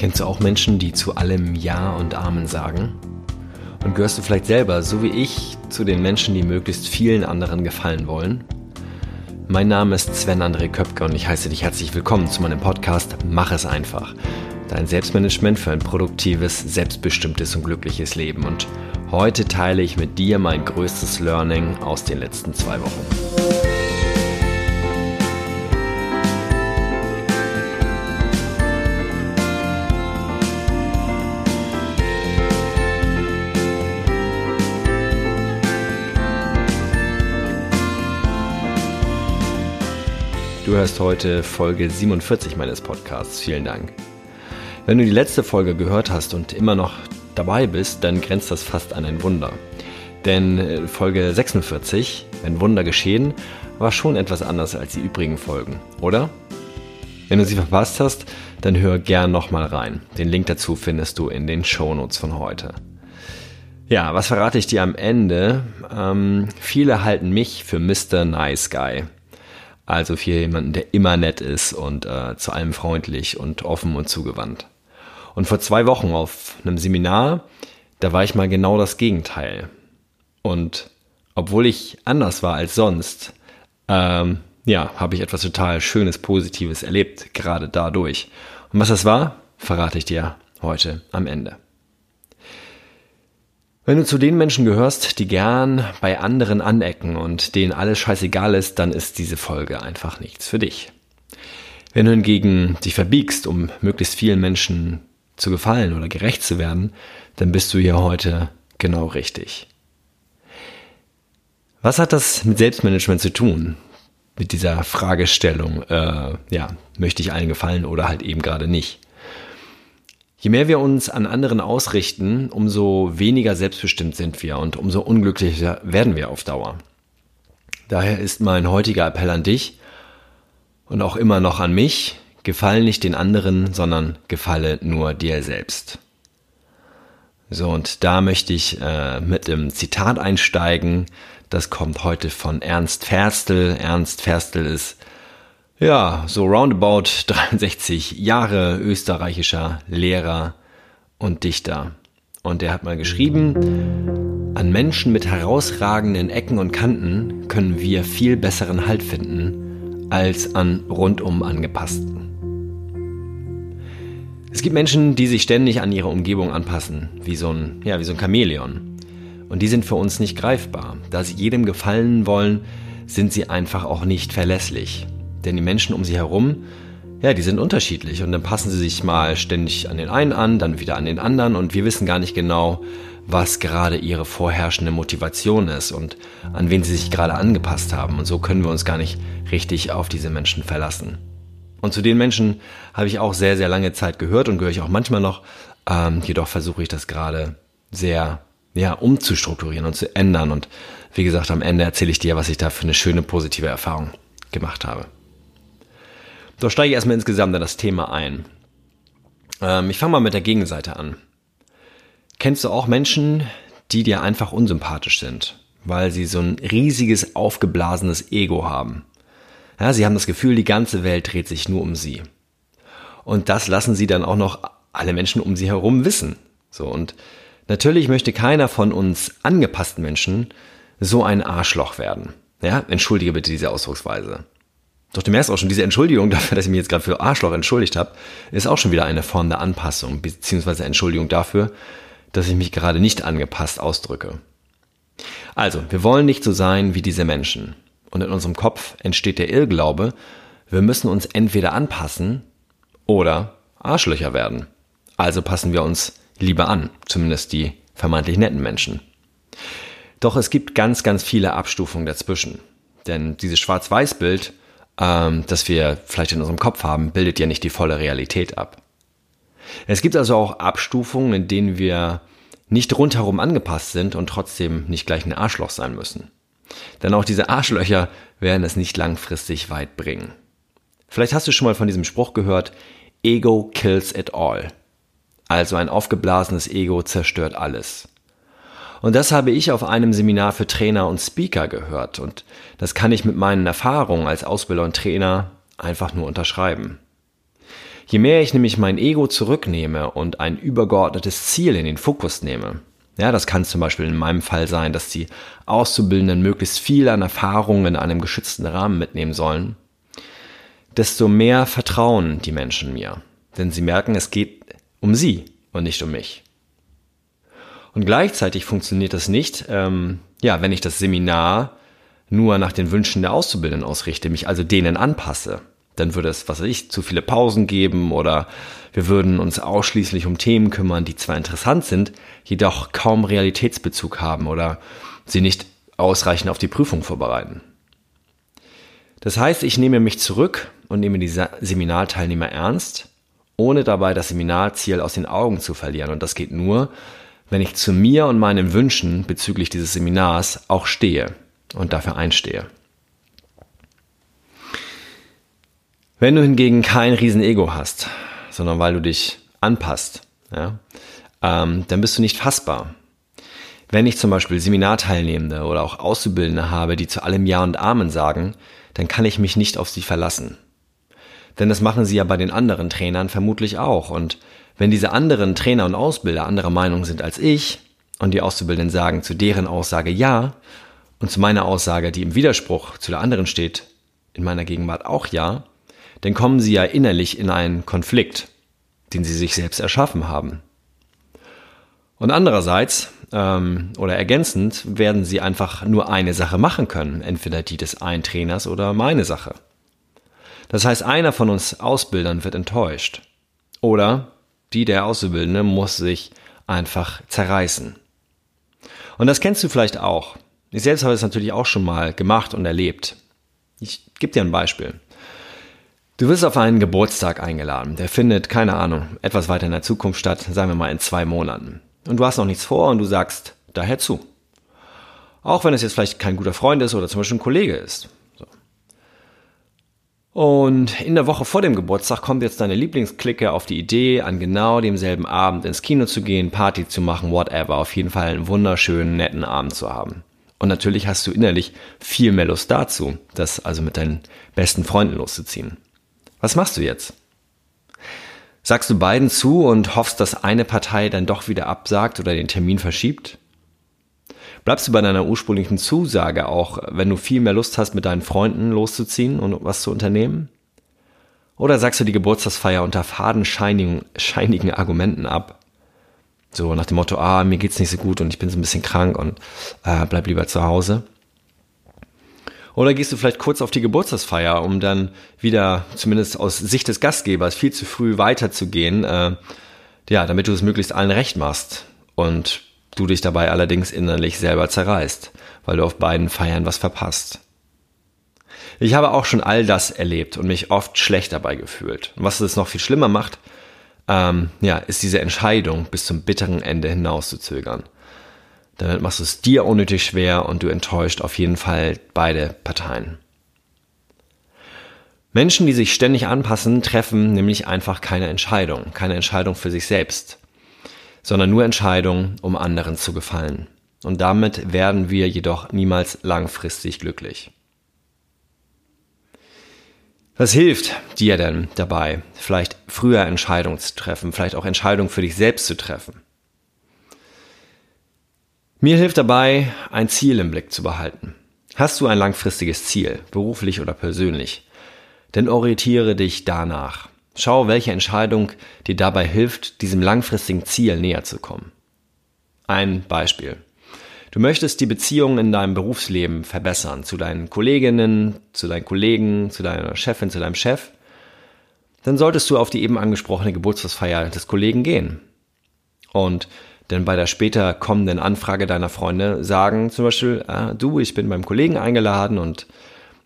Kennst du auch Menschen, die zu allem Ja und Amen sagen? Und gehörst du vielleicht selber, so wie ich, zu den Menschen, die möglichst vielen anderen gefallen wollen? Mein Name ist Sven André Köpke und ich heiße dich herzlich willkommen zu meinem Podcast Mach es einfach. Dein Selbstmanagement für ein produktives, selbstbestimmtes und glückliches Leben. Und heute teile ich mit dir mein größtes Learning aus den letzten zwei Wochen. Du hörst heute Folge 47 meines Podcasts. Vielen Dank. Wenn du die letzte Folge gehört hast und immer noch dabei bist, dann grenzt das fast an ein Wunder. Denn äh, Folge 46, wenn Wunder geschehen, war schon etwas anders als die übrigen Folgen, oder? Wenn du sie verpasst hast, dann hör gern nochmal rein. Den Link dazu findest du in den Shownotes von heute. Ja, was verrate ich dir am Ende? Ähm, viele halten mich für Mr. Nice Guy. Also für jemanden, der immer nett ist und äh, zu allem freundlich und offen und zugewandt. Und vor zwei Wochen auf einem Seminar, da war ich mal genau das Gegenteil. Und obwohl ich anders war als sonst, ähm, ja, habe ich etwas total Schönes, Positives erlebt, gerade dadurch. Und was das war, verrate ich dir heute am Ende. Wenn du zu den Menschen gehörst, die gern bei anderen anecken und denen alles scheißegal ist, dann ist diese Folge einfach nichts für dich. Wenn du hingegen dich verbiegst, um möglichst vielen Menschen zu gefallen oder gerecht zu werden, dann bist du hier heute genau richtig. Was hat das mit Selbstmanagement zu tun? Mit dieser Fragestellung, äh, ja, möchte ich allen gefallen oder halt eben gerade nicht? Je mehr wir uns an anderen ausrichten, umso weniger selbstbestimmt sind wir und umso unglücklicher werden wir auf Dauer. Daher ist mein heutiger Appell an dich und auch immer noch an mich, gefalle nicht den anderen, sondern gefalle nur dir selbst. So, und da möchte ich äh, mit dem Zitat einsteigen. Das kommt heute von Ernst Ferstel. Ernst Ferstel ist ja, so roundabout 63 Jahre österreichischer Lehrer und Dichter. Und er hat mal geschrieben, an Menschen mit herausragenden Ecken und Kanten können wir viel besseren Halt finden als an rundum angepassten. Es gibt Menschen, die sich ständig an ihre Umgebung anpassen, wie so ein, ja, wie so ein Chamäleon. Und die sind für uns nicht greifbar. Da sie jedem gefallen wollen, sind sie einfach auch nicht verlässlich. Denn die Menschen um sie herum, ja, die sind unterschiedlich und dann passen sie sich mal ständig an den einen an, dann wieder an den anderen und wir wissen gar nicht genau, was gerade ihre vorherrschende Motivation ist und an wen sie sich gerade angepasst haben. Und so können wir uns gar nicht richtig auf diese Menschen verlassen. Und zu den Menschen habe ich auch sehr, sehr lange Zeit gehört und gehöre ich auch manchmal noch. Ähm, jedoch versuche ich das gerade sehr ja, umzustrukturieren und zu ändern. Und wie gesagt, am Ende erzähle ich dir, was ich da für eine schöne positive Erfahrung gemacht habe. Doch steige ich erstmal insgesamt in das Thema ein. Ähm, ich fange mal mit der Gegenseite an. Kennst du auch Menschen, die dir einfach unsympathisch sind, weil sie so ein riesiges, aufgeblasenes Ego haben? Ja, sie haben das Gefühl, die ganze Welt dreht sich nur um sie. Und das lassen sie dann auch noch alle Menschen um sie herum wissen. So, und natürlich möchte keiner von uns angepassten Menschen so ein Arschloch werden. Ja, entschuldige bitte diese Ausdrucksweise. Doch du merkst auch schon, diese Entschuldigung dafür, dass ich mich jetzt gerade für Arschloch entschuldigt habe, ist auch schon wieder eine Form der Anpassung, beziehungsweise Entschuldigung dafür, dass ich mich gerade nicht angepasst ausdrücke. Also, wir wollen nicht so sein wie diese Menschen. Und in unserem Kopf entsteht der Irrglaube, wir müssen uns entweder anpassen oder Arschlöcher werden. Also passen wir uns lieber an, zumindest die vermeintlich netten Menschen. Doch es gibt ganz, ganz viele Abstufungen dazwischen. Denn dieses Schwarz-Weiß-Bild ähm, das wir vielleicht in unserem Kopf haben, bildet ja nicht die volle Realität ab. Es gibt also auch Abstufungen, in denen wir nicht rundherum angepasst sind und trotzdem nicht gleich ein Arschloch sein müssen. Denn auch diese Arschlöcher werden es nicht langfristig weit bringen. Vielleicht hast du schon mal von diesem Spruch gehört, Ego kills it all. Also ein aufgeblasenes Ego zerstört alles. Und das habe ich auf einem Seminar für Trainer und Speaker gehört. Und das kann ich mit meinen Erfahrungen als Ausbilder und Trainer einfach nur unterschreiben. Je mehr ich nämlich mein Ego zurücknehme und ein übergeordnetes Ziel in den Fokus nehme, ja, das kann zum Beispiel in meinem Fall sein, dass die Auszubildenden möglichst viel an Erfahrungen in einem geschützten Rahmen mitnehmen sollen, desto mehr vertrauen die Menschen mir. Denn sie merken, es geht um sie und nicht um mich. Und gleichzeitig funktioniert das nicht, ähm, ja, wenn ich das Seminar nur nach den Wünschen der Auszubildenden ausrichte, mich also denen anpasse dann würde es, was weiß ich, zu viele Pausen geben oder wir würden uns ausschließlich um Themen kümmern, die zwar interessant sind, jedoch kaum Realitätsbezug haben oder sie nicht ausreichend auf die Prüfung vorbereiten. Das heißt, ich nehme mich zurück und nehme die Seminarteilnehmer ernst, ohne dabei das Seminarziel aus den Augen zu verlieren. Und das geht nur, wenn ich zu mir und meinen Wünschen bezüglich dieses Seminars auch stehe und dafür einstehe. Wenn du hingegen kein Riesenego hast, sondern weil du dich anpasst, ja, ähm, dann bist du nicht fassbar. Wenn ich zum Beispiel Seminarteilnehmende oder auch Auszubildende habe, die zu allem Ja und Amen sagen, dann kann ich mich nicht auf sie verlassen. Denn das machen sie ja bei den anderen Trainern vermutlich auch. Und wenn diese anderen Trainer und Ausbilder anderer Meinung sind als ich und die Auszubildenden sagen zu deren Aussage Ja und zu meiner Aussage, die im Widerspruch zu der anderen steht, in meiner Gegenwart auch Ja, dann kommen sie ja innerlich in einen Konflikt, den sie sich selbst erschaffen haben. Und andererseits ähm, oder ergänzend werden sie einfach nur eine Sache machen können, entweder die des einen Trainers oder meine Sache. Das heißt, einer von uns Ausbildern wird enttäuscht. Oder die der Auszubildende muss sich einfach zerreißen. Und das kennst du vielleicht auch. Ich selbst habe es natürlich auch schon mal gemacht und erlebt. Ich gebe dir ein Beispiel. Du wirst auf einen Geburtstag eingeladen. Der findet, keine Ahnung, etwas weiter in der Zukunft statt, sagen wir mal in zwei Monaten. Und du hast noch nichts vor und du sagst daher zu. Auch wenn es jetzt vielleicht kein guter Freund ist oder zum Beispiel ein Kollege ist. Und in der Woche vor dem Geburtstag kommt jetzt deine Lieblingsklicke auf die Idee, an genau demselben Abend ins Kino zu gehen, Party zu machen, whatever. Auf jeden Fall einen wunderschönen, netten Abend zu haben. Und natürlich hast du innerlich viel mehr Lust dazu, das also mit deinen besten Freunden loszuziehen. Was machst du jetzt? Sagst du beiden zu und hoffst, dass eine Partei dann doch wieder absagt oder den Termin verschiebt? Bleibst du bei deiner ursprünglichen Zusage auch, wenn du viel mehr Lust hast, mit deinen Freunden loszuziehen und was zu unternehmen? Oder sagst du die Geburtstagsfeier unter fadenscheinigen scheinigen Argumenten ab? So nach dem Motto, ah, mir geht's nicht so gut und ich bin so ein bisschen krank und äh, bleib lieber zu Hause. Oder gehst du vielleicht kurz auf die Geburtstagsfeier, um dann wieder, zumindest aus Sicht des Gastgebers, viel zu früh weiterzugehen, äh, ja, damit du es möglichst allen recht machst und du dich dabei allerdings innerlich selber zerreißt, weil du auf beiden Feiern was verpasst. Ich habe auch schon all das erlebt und mich oft schlecht dabei gefühlt. Und was es noch viel schlimmer macht, ähm, ja, ist diese Entscheidung bis zum bitteren Ende hinauszuzögern. Damit machst du es dir unnötig schwer und du enttäuscht auf jeden Fall beide Parteien. Menschen, die sich ständig anpassen, treffen nämlich einfach keine Entscheidung, keine Entscheidung für sich selbst, sondern nur Entscheidungen, um anderen zu gefallen. Und damit werden wir jedoch niemals langfristig glücklich. Was hilft dir denn dabei, vielleicht früher Entscheidungen zu treffen, vielleicht auch Entscheidungen für dich selbst zu treffen? Mir hilft dabei, ein Ziel im Blick zu behalten. Hast du ein langfristiges Ziel, beruflich oder persönlich, dann orientiere dich danach. Schau, welche Entscheidung dir dabei hilft, diesem langfristigen Ziel näher zu kommen. Ein Beispiel. Du möchtest die Beziehungen in deinem Berufsleben verbessern, zu deinen Kolleginnen, zu deinen Kollegen, zu deiner Chefin, zu deinem Chef. Dann solltest du auf die eben angesprochene Geburtstagsfeier des Kollegen gehen. Und denn bei der später kommenden Anfrage deiner Freunde sagen zum Beispiel, ah, du, ich bin beim Kollegen eingeladen und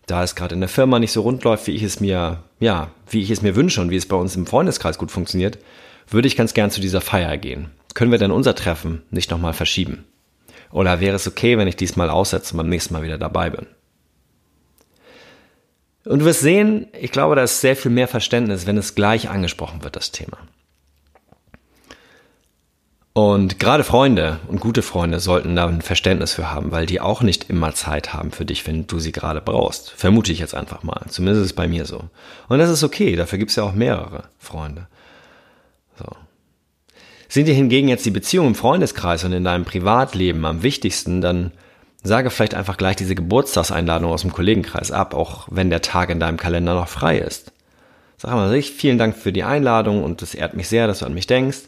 da es gerade in der Firma nicht so rund läuft, wie ich es mir, ja, wie ich es mir wünsche und wie es bei uns im Freundeskreis gut funktioniert, würde ich ganz gern zu dieser Feier gehen. Können wir denn unser Treffen nicht nochmal verschieben? Oder wäre es okay, wenn ich diesmal aussetze und beim nächsten Mal wieder dabei bin? Und du wirst sehen, ich glaube, da ist sehr viel mehr Verständnis, wenn es gleich angesprochen wird, das Thema. Und gerade Freunde und gute Freunde sollten da ein Verständnis für haben, weil die auch nicht immer Zeit haben für dich, wenn du sie gerade brauchst. Vermute ich jetzt einfach mal. Zumindest ist es bei mir so. Und das ist okay, dafür gibt es ja auch mehrere Freunde. So. Sind dir hingegen jetzt die Beziehungen im Freundeskreis und in deinem Privatleben am wichtigsten, dann sage vielleicht einfach gleich diese Geburtstagseinladung aus dem Kollegenkreis ab, auch wenn der Tag in deinem Kalender noch frei ist. Sag mal, vielen Dank für die Einladung und es ehrt mich sehr, dass du an mich denkst.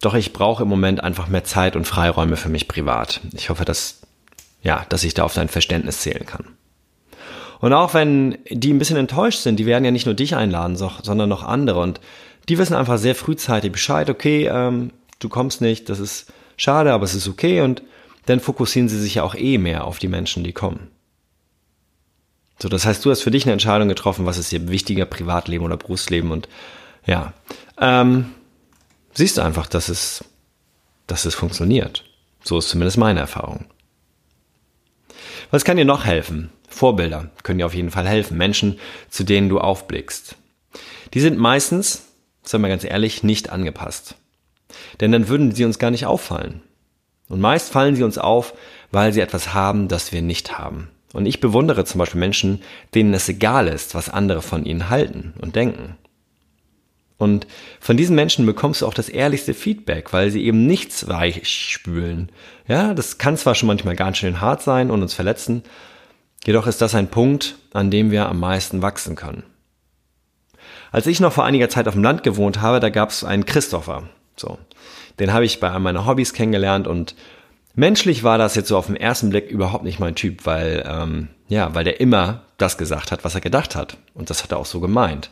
Doch ich brauche im Moment einfach mehr Zeit und Freiräume für mich privat. Ich hoffe, dass, ja, dass ich da auf dein Verständnis zählen kann. Und auch wenn die ein bisschen enttäuscht sind, die werden ja nicht nur dich einladen, sondern noch andere. Und die wissen einfach sehr frühzeitig Bescheid, okay, ähm, du kommst nicht, das ist schade, aber es ist okay. Und dann fokussieren sie sich ja auch eh mehr auf die Menschen, die kommen. So, das heißt, du hast für dich eine Entscheidung getroffen, was ist dir wichtiger, Privatleben oder Berufsleben und ja, ähm, siehst du einfach, dass es, dass es funktioniert. So ist zumindest meine Erfahrung. Was kann dir noch helfen? Vorbilder können dir auf jeden Fall helfen. Menschen, zu denen du aufblickst. Die sind meistens, sagen wir ganz ehrlich, nicht angepasst. Denn dann würden sie uns gar nicht auffallen. Und meist fallen sie uns auf, weil sie etwas haben, das wir nicht haben. Und ich bewundere zum Beispiel Menschen, denen es egal ist, was andere von ihnen halten und denken. Und von diesen Menschen bekommst du auch das ehrlichste Feedback, weil sie eben nichts weich spülen. Ja, das kann zwar schon manchmal ganz schön hart sein und uns verletzen, jedoch ist das ein Punkt, an dem wir am meisten wachsen können. Als ich noch vor einiger Zeit auf dem Land gewohnt habe, da gab es einen Christopher. So, den habe ich bei einem meiner Hobbys kennengelernt und menschlich war das jetzt so auf den ersten Blick überhaupt nicht mein Typ, weil ähm, ja, weil der immer das gesagt hat, was er gedacht hat und das hat er auch so gemeint.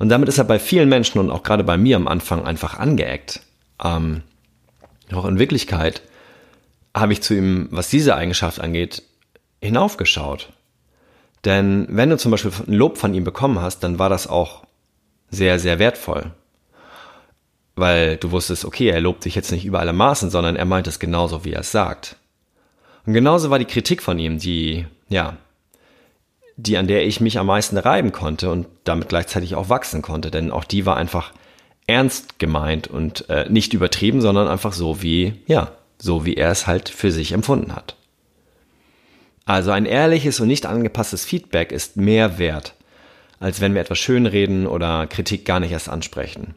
Und damit ist er bei vielen Menschen und auch gerade bei mir am Anfang einfach angeeckt. Ähm, doch in Wirklichkeit habe ich zu ihm, was diese Eigenschaft angeht, hinaufgeschaut. Denn wenn du zum Beispiel ein Lob von ihm bekommen hast, dann war das auch sehr, sehr wertvoll. Weil du wusstest, okay, er lobt dich jetzt nicht über alle Maßen, sondern er meint es genauso, wie er es sagt. Und genauso war die Kritik von ihm, die, ja, die, an der ich mich am meisten reiben konnte und damit gleichzeitig auch wachsen konnte, denn auch die war einfach ernst gemeint und äh, nicht übertrieben, sondern einfach so wie, ja, so wie er es halt für sich empfunden hat. Also ein ehrliches und nicht angepasstes Feedback ist mehr wert, als wenn wir etwas schönreden oder Kritik gar nicht erst ansprechen.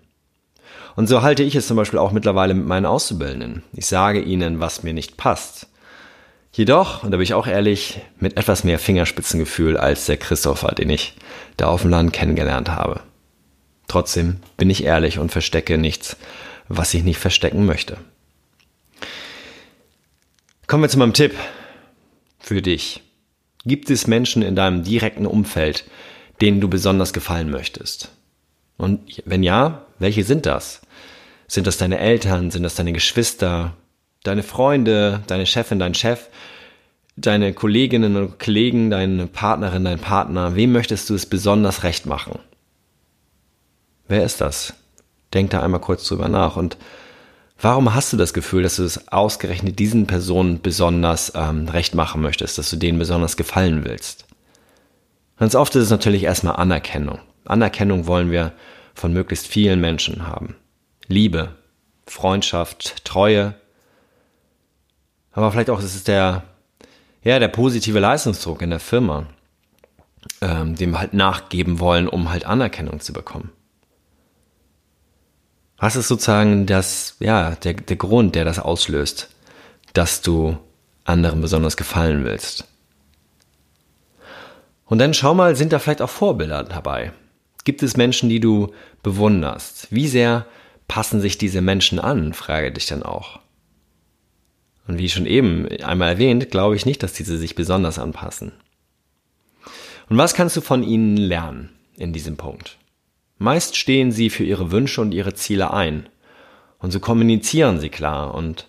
Und so halte ich es zum Beispiel auch mittlerweile mit meinen Auszubildenden. Ich sage ihnen, was mir nicht passt. Jedoch, und da bin ich auch ehrlich, mit etwas mehr Fingerspitzengefühl als der Christopher, den ich da auf dem Land kennengelernt habe. Trotzdem bin ich ehrlich und verstecke nichts, was ich nicht verstecken möchte. Kommen wir zu meinem Tipp für dich. Gibt es Menschen in deinem direkten Umfeld, denen du besonders gefallen möchtest? Und wenn ja, welche sind das? Sind das deine Eltern? Sind das deine Geschwister? Deine Freunde, deine Chefin, dein Chef, deine Kolleginnen und Kollegen, deine Partnerin, dein Partner, wem möchtest du es besonders recht machen? Wer ist das? Denk da einmal kurz drüber nach. Und warum hast du das Gefühl, dass du es ausgerechnet diesen Personen besonders ähm, recht machen möchtest, dass du denen besonders gefallen willst? Ganz oft ist es natürlich erstmal Anerkennung. Anerkennung wollen wir von möglichst vielen Menschen haben. Liebe, Freundschaft, Treue, aber vielleicht auch, es ist der, ja, der positive Leistungsdruck in der Firma, ähm, dem wir halt nachgeben wollen, um halt Anerkennung zu bekommen. Was ist sozusagen das, ja, der, der Grund, der das auslöst, dass du anderen besonders gefallen willst? Und dann schau mal, sind da vielleicht auch Vorbilder dabei? Gibt es Menschen, die du bewunderst? Wie sehr passen sich diese Menschen an, frage dich dann auch. Und wie schon eben einmal erwähnt, glaube ich nicht, dass diese sich besonders anpassen. Und was kannst du von ihnen lernen in diesem Punkt? Meist stehen sie für ihre Wünsche und ihre Ziele ein. Und so kommunizieren sie klar und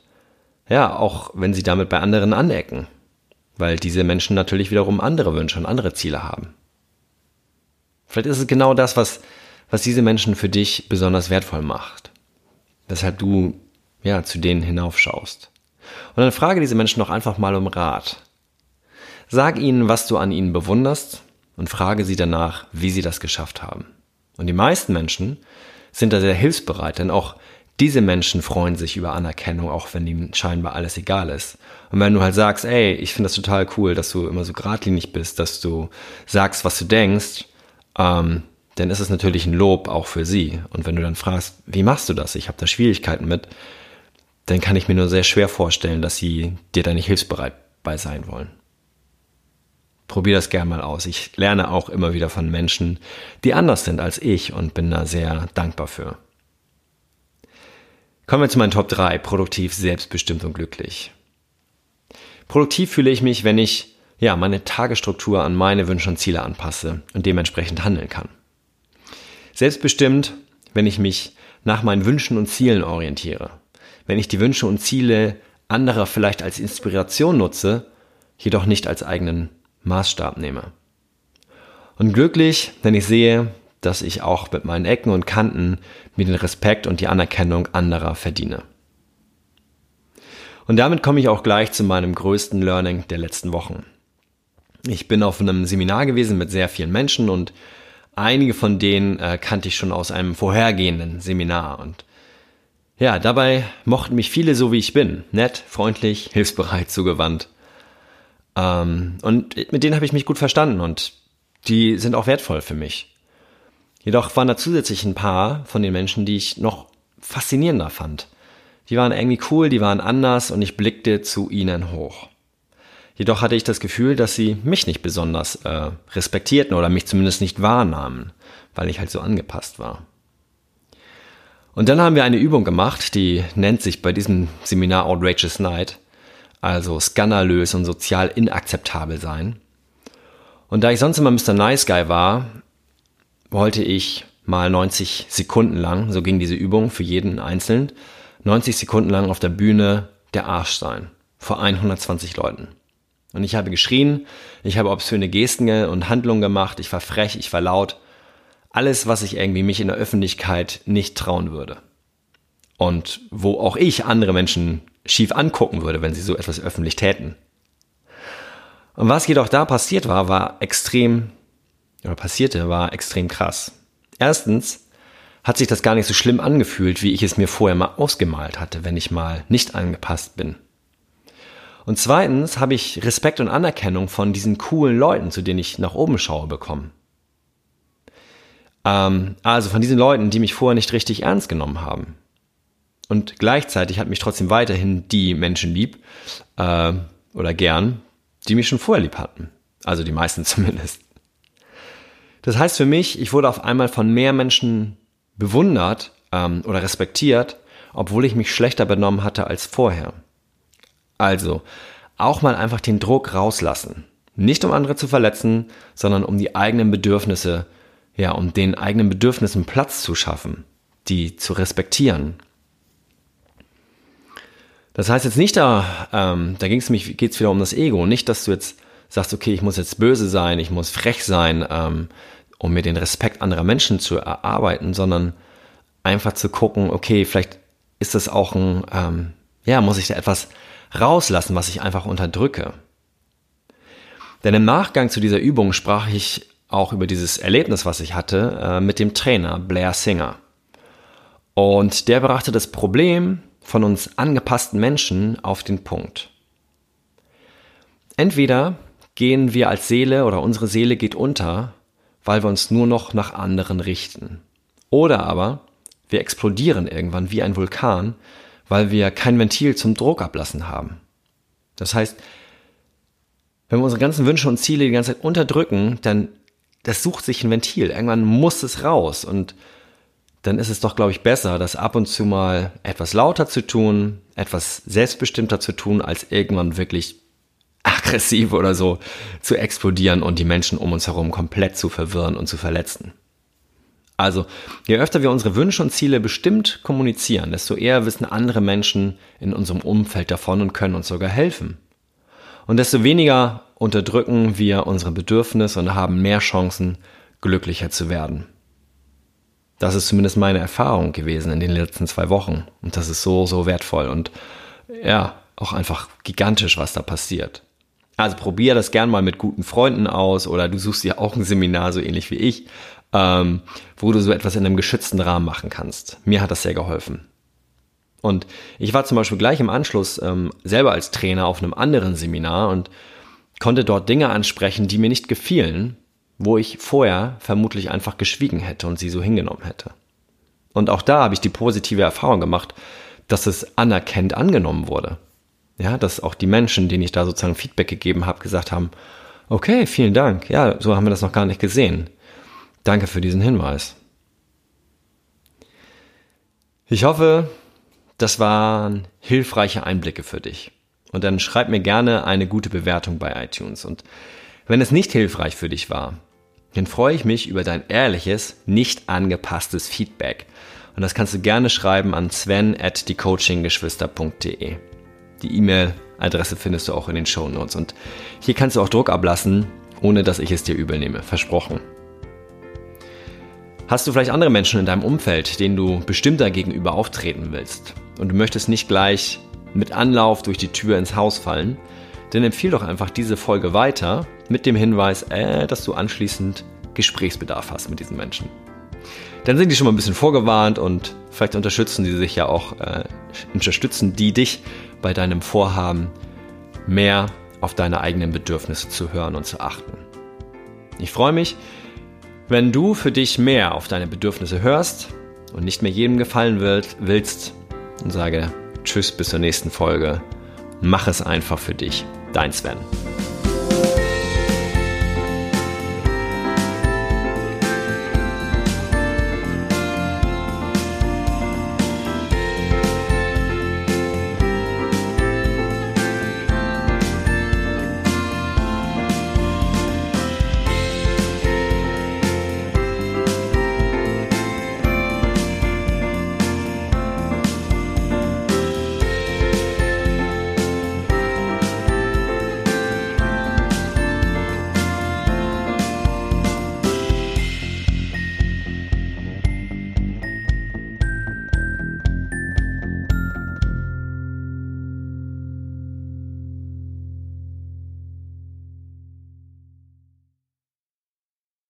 ja, auch wenn sie damit bei anderen anecken. Weil diese Menschen natürlich wiederum andere Wünsche und andere Ziele haben. Vielleicht ist es genau das, was, was diese Menschen für dich besonders wertvoll macht. Weshalb du ja zu denen hinaufschaust. Und dann frage diese Menschen doch einfach mal um Rat. Sag ihnen, was du an ihnen bewunderst und frage sie danach, wie sie das geschafft haben. Und die meisten Menschen sind da sehr hilfsbereit, denn auch diese Menschen freuen sich über Anerkennung, auch wenn ihnen scheinbar alles egal ist. Und wenn du halt sagst, ey, ich finde das total cool, dass du immer so geradlinig bist, dass du sagst, was du denkst, ähm, dann ist es natürlich ein Lob auch für sie. Und wenn du dann fragst, wie machst du das? Ich habe da Schwierigkeiten mit, dann kann ich mir nur sehr schwer vorstellen, dass sie dir da nicht hilfsbereit bei sein wollen. Probier das gern mal aus. Ich lerne auch immer wieder von Menschen, die anders sind als ich und bin da sehr dankbar für. Kommen wir zu meinen Top 3. Produktiv, selbstbestimmt und glücklich. Produktiv fühle ich mich, wenn ich ja, meine Tagesstruktur an meine Wünsche und Ziele anpasse und dementsprechend handeln kann. Selbstbestimmt, wenn ich mich nach meinen Wünschen und Zielen orientiere. Wenn ich die Wünsche und Ziele anderer vielleicht als Inspiration nutze, jedoch nicht als eigenen Maßstab nehme. Und glücklich, wenn ich sehe, dass ich auch mit meinen Ecken und Kanten mir den Respekt und die Anerkennung anderer verdiene. Und damit komme ich auch gleich zu meinem größten Learning der letzten Wochen. Ich bin auf einem Seminar gewesen mit sehr vielen Menschen und einige von denen äh, kannte ich schon aus einem vorhergehenden Seminar und ja, dabei mochten mich viele so wie ich bin. Nett, freundlich, hilfsbereit, zugewandt. Ähm, und mit denen habe ich mich gut verstanden und die sind auch wertvoll für mich. Jedoch waren da zusätzlich ein paar von den Menschen, die ich noch faszinierender fand. Die waren irgendwie cool, die waren anders und ich blickte zu ihnen hoch. Jedoch hatte ich das Gefühl, dass sie mich nicht besonders äh, respektierten oder mich zumindest nicht wahrnahmen, weil ich halt so angepasst war. Und dann haben wir eine Übung gemacht, die nennt sich bei diesem Seminar Outrageous Night, also skandalös und sozial inakzeptabel sein. Und da ich sonst immer Mr. Nice Guy war, wollte ich mal 90 Sekunden lang, so ging diese Übung für jeden einzeln, 90 Sekunden lang auf der Bühne der Arsch sein. Vor 120 Leuten. Und ich habe geschrien, ich habe obszöne Gesten und Handlungen gemacht, ich war frech, ich war laut. Alles, was ich irgendwie mich in der Öffentlichkeit nicht trauen würde. Und wo auch ich andere Menschen schief angucken würde, wenn sie so etwas öffentlich täten. Und was jedoch da passiert war, war extrem oder passierte, war extrem krass. Erstens hat sich das gar nicht so schlimm angefühlt, wie ich es mir vorher mal ausgemalt hatte, wenn ich mal nicht angepasst bin. Und zweitens habe ich Respekt und Anerkennung von diesen coolen Leuten, zu denen ich nach oben schaue, bekommen. Ähm, also von diesen Leuten, die mich vorher nicht richtig ernst genommen haben. Und gleichzeitig hat mich trotzdem weiterhin die Menschen lieb äh, oder gern, die mich schon vorher lieb hatten. Also die meisten zumindest. Das heißt für mich, ich wurde auf einmal von mehr Menschen bewundert ähm, oder respektiert, obwohl ich mich schlechter benommen hatte als vorher. Also, auch mal einfach den Druck rauslassen. Nicht um andere zu verletzen, sondern um die eigenen Bedürfnisse, ja, um den eigenen Bedürfnissen Platz zu schaffen, die zu respektieren. Das heißt jetzt nicht da, ähm, da ging es mich, geht's wieder um das Ego, nicht, dass du jetzt sagst, okay, ich muss jetzt böse sein, ich muss frech sein, ähm, um mir den Respekt anderer Menschen zu erarbeiten, sondern einfach zu gucken, okay, vielleicht ist das auch ein, ähm, ja, muss ich da etwas rauslassen, was ich einfach unterdrücke. Denn im Nachgang zu dieser Übung sprach ich auch über dieses Erlebnis, was ich hatte, äh, mit dem Trainer Blair Singer. Und der brachte das Problem von uns angepassten Menschen auf den Punkt. Entweder gehen wir als Seele oder unsere Seele geht unter, weil wir uns nur noch nach anderen richten. Oder aber wir explodieren irgendwann wie ein Vulkan, weil wir kein Ventil zum Druck ablassen haben. Das heißt, wenn wir unsere ganzen Wünsche und Ziele die ganze Zeit unterdrücken, dann das sucht sich ein Ventil. Irgendwann muss es raus und dann ist es doch, glaube ich, besser, das ab und zu mal etwas lauter zu tun, etwas selbstbestimmter zu tun, als irgendwann wirklich aggressiv oder so zu explodieren und die Menschen um uns herum komplett zu verwirren und zu verletzen. Also, je öfter wir unsere Wünsche und Ziele bestimmt kommunizieren, desto eher wissen andere Menschen in unserem Umfeld davon und können uns sogar helfen. Und desto weniger unterdrücken wir unsere Bedürfnisse und haben mehr Chancen, glücklicher zu werden. Das ist zumindest meine Erfahrung gewesen in den letzten zwei Wochen. Und das ist so, so wertvoll und ja, auch einfach gigantisch, was da passiert. Also probier das gern mal mit guten Freunden aus oder du suchst dir auch ein Seminar, so ähnlich wie ich, ähm, wo du so etwas in einem geschützten Rahmen machen kannst. Mir hat das sehr geholfen. Und ich war zum Beispiel gleich im Anschluss ähm, selber als Trainer auf einem anderen Seminar und konnte dort Dinge ansprechen, die mir nicht gefielen, wo ich vorher vermutlich einfach geschwiegen hätte und sie so hingenommen hätte. Und auch da habe ich die positive Erfahrung gemacht, dass es anerkennt angenommen wurde. Ja, dass auch die Menschen, denen ich da sozusagen Feedback gegeben habe, gesagt haben, okay, vielen Dank. Ja, so haben wir das noch gar nicht gesehen. Danke für diesen Hinweis. Ich hoffe, das waren hilfreiche Einblicke für dich. Und dann schreib mir gerne eine gute Bewertung bei iTunes. Und wenn es nicht hilfreich für dich war, dann freue ich mich über dein ehrliches, nicht angepasstes Feedback. Und das kannst du gerne schreiben an sven at diecoachinggeschwister.de. Die E-Mail-Adresse findest du auch in den Show Notes. Und hier kannst du auch Druck ablassen, ohne dass ich es dir übel nehme. Versprochen. Hast du vielleicht andere Menschen in deinem Umfeld, denen du bestimmter gegenüber auftreten willst und du möchtest nicht gleich mit Anlauf durch die Tür ins Haus fallen, dann empfehle doch einfach diese Folge weiter mit dem Hinweis, äh, dass du anschließend Gesprächsbedarf hast mit diesen Menschen. Dann sind die schon mal ein bisschen vorgewarnt und vielleicht unterstützen die sich ja auch, äh, unterstützen die dich bei deinem Vorhaben, mehr auf deine eigenen Bedürfnisse zu hören und zu achten. Ich freue mich, wenn du für dich mehr auf deine Bedürfnisse hörst und nicht mehr jedem gefallen willst, und sage Tschüss bis zur nächsten Folge. Mach es einfach für dich. Dein Sven.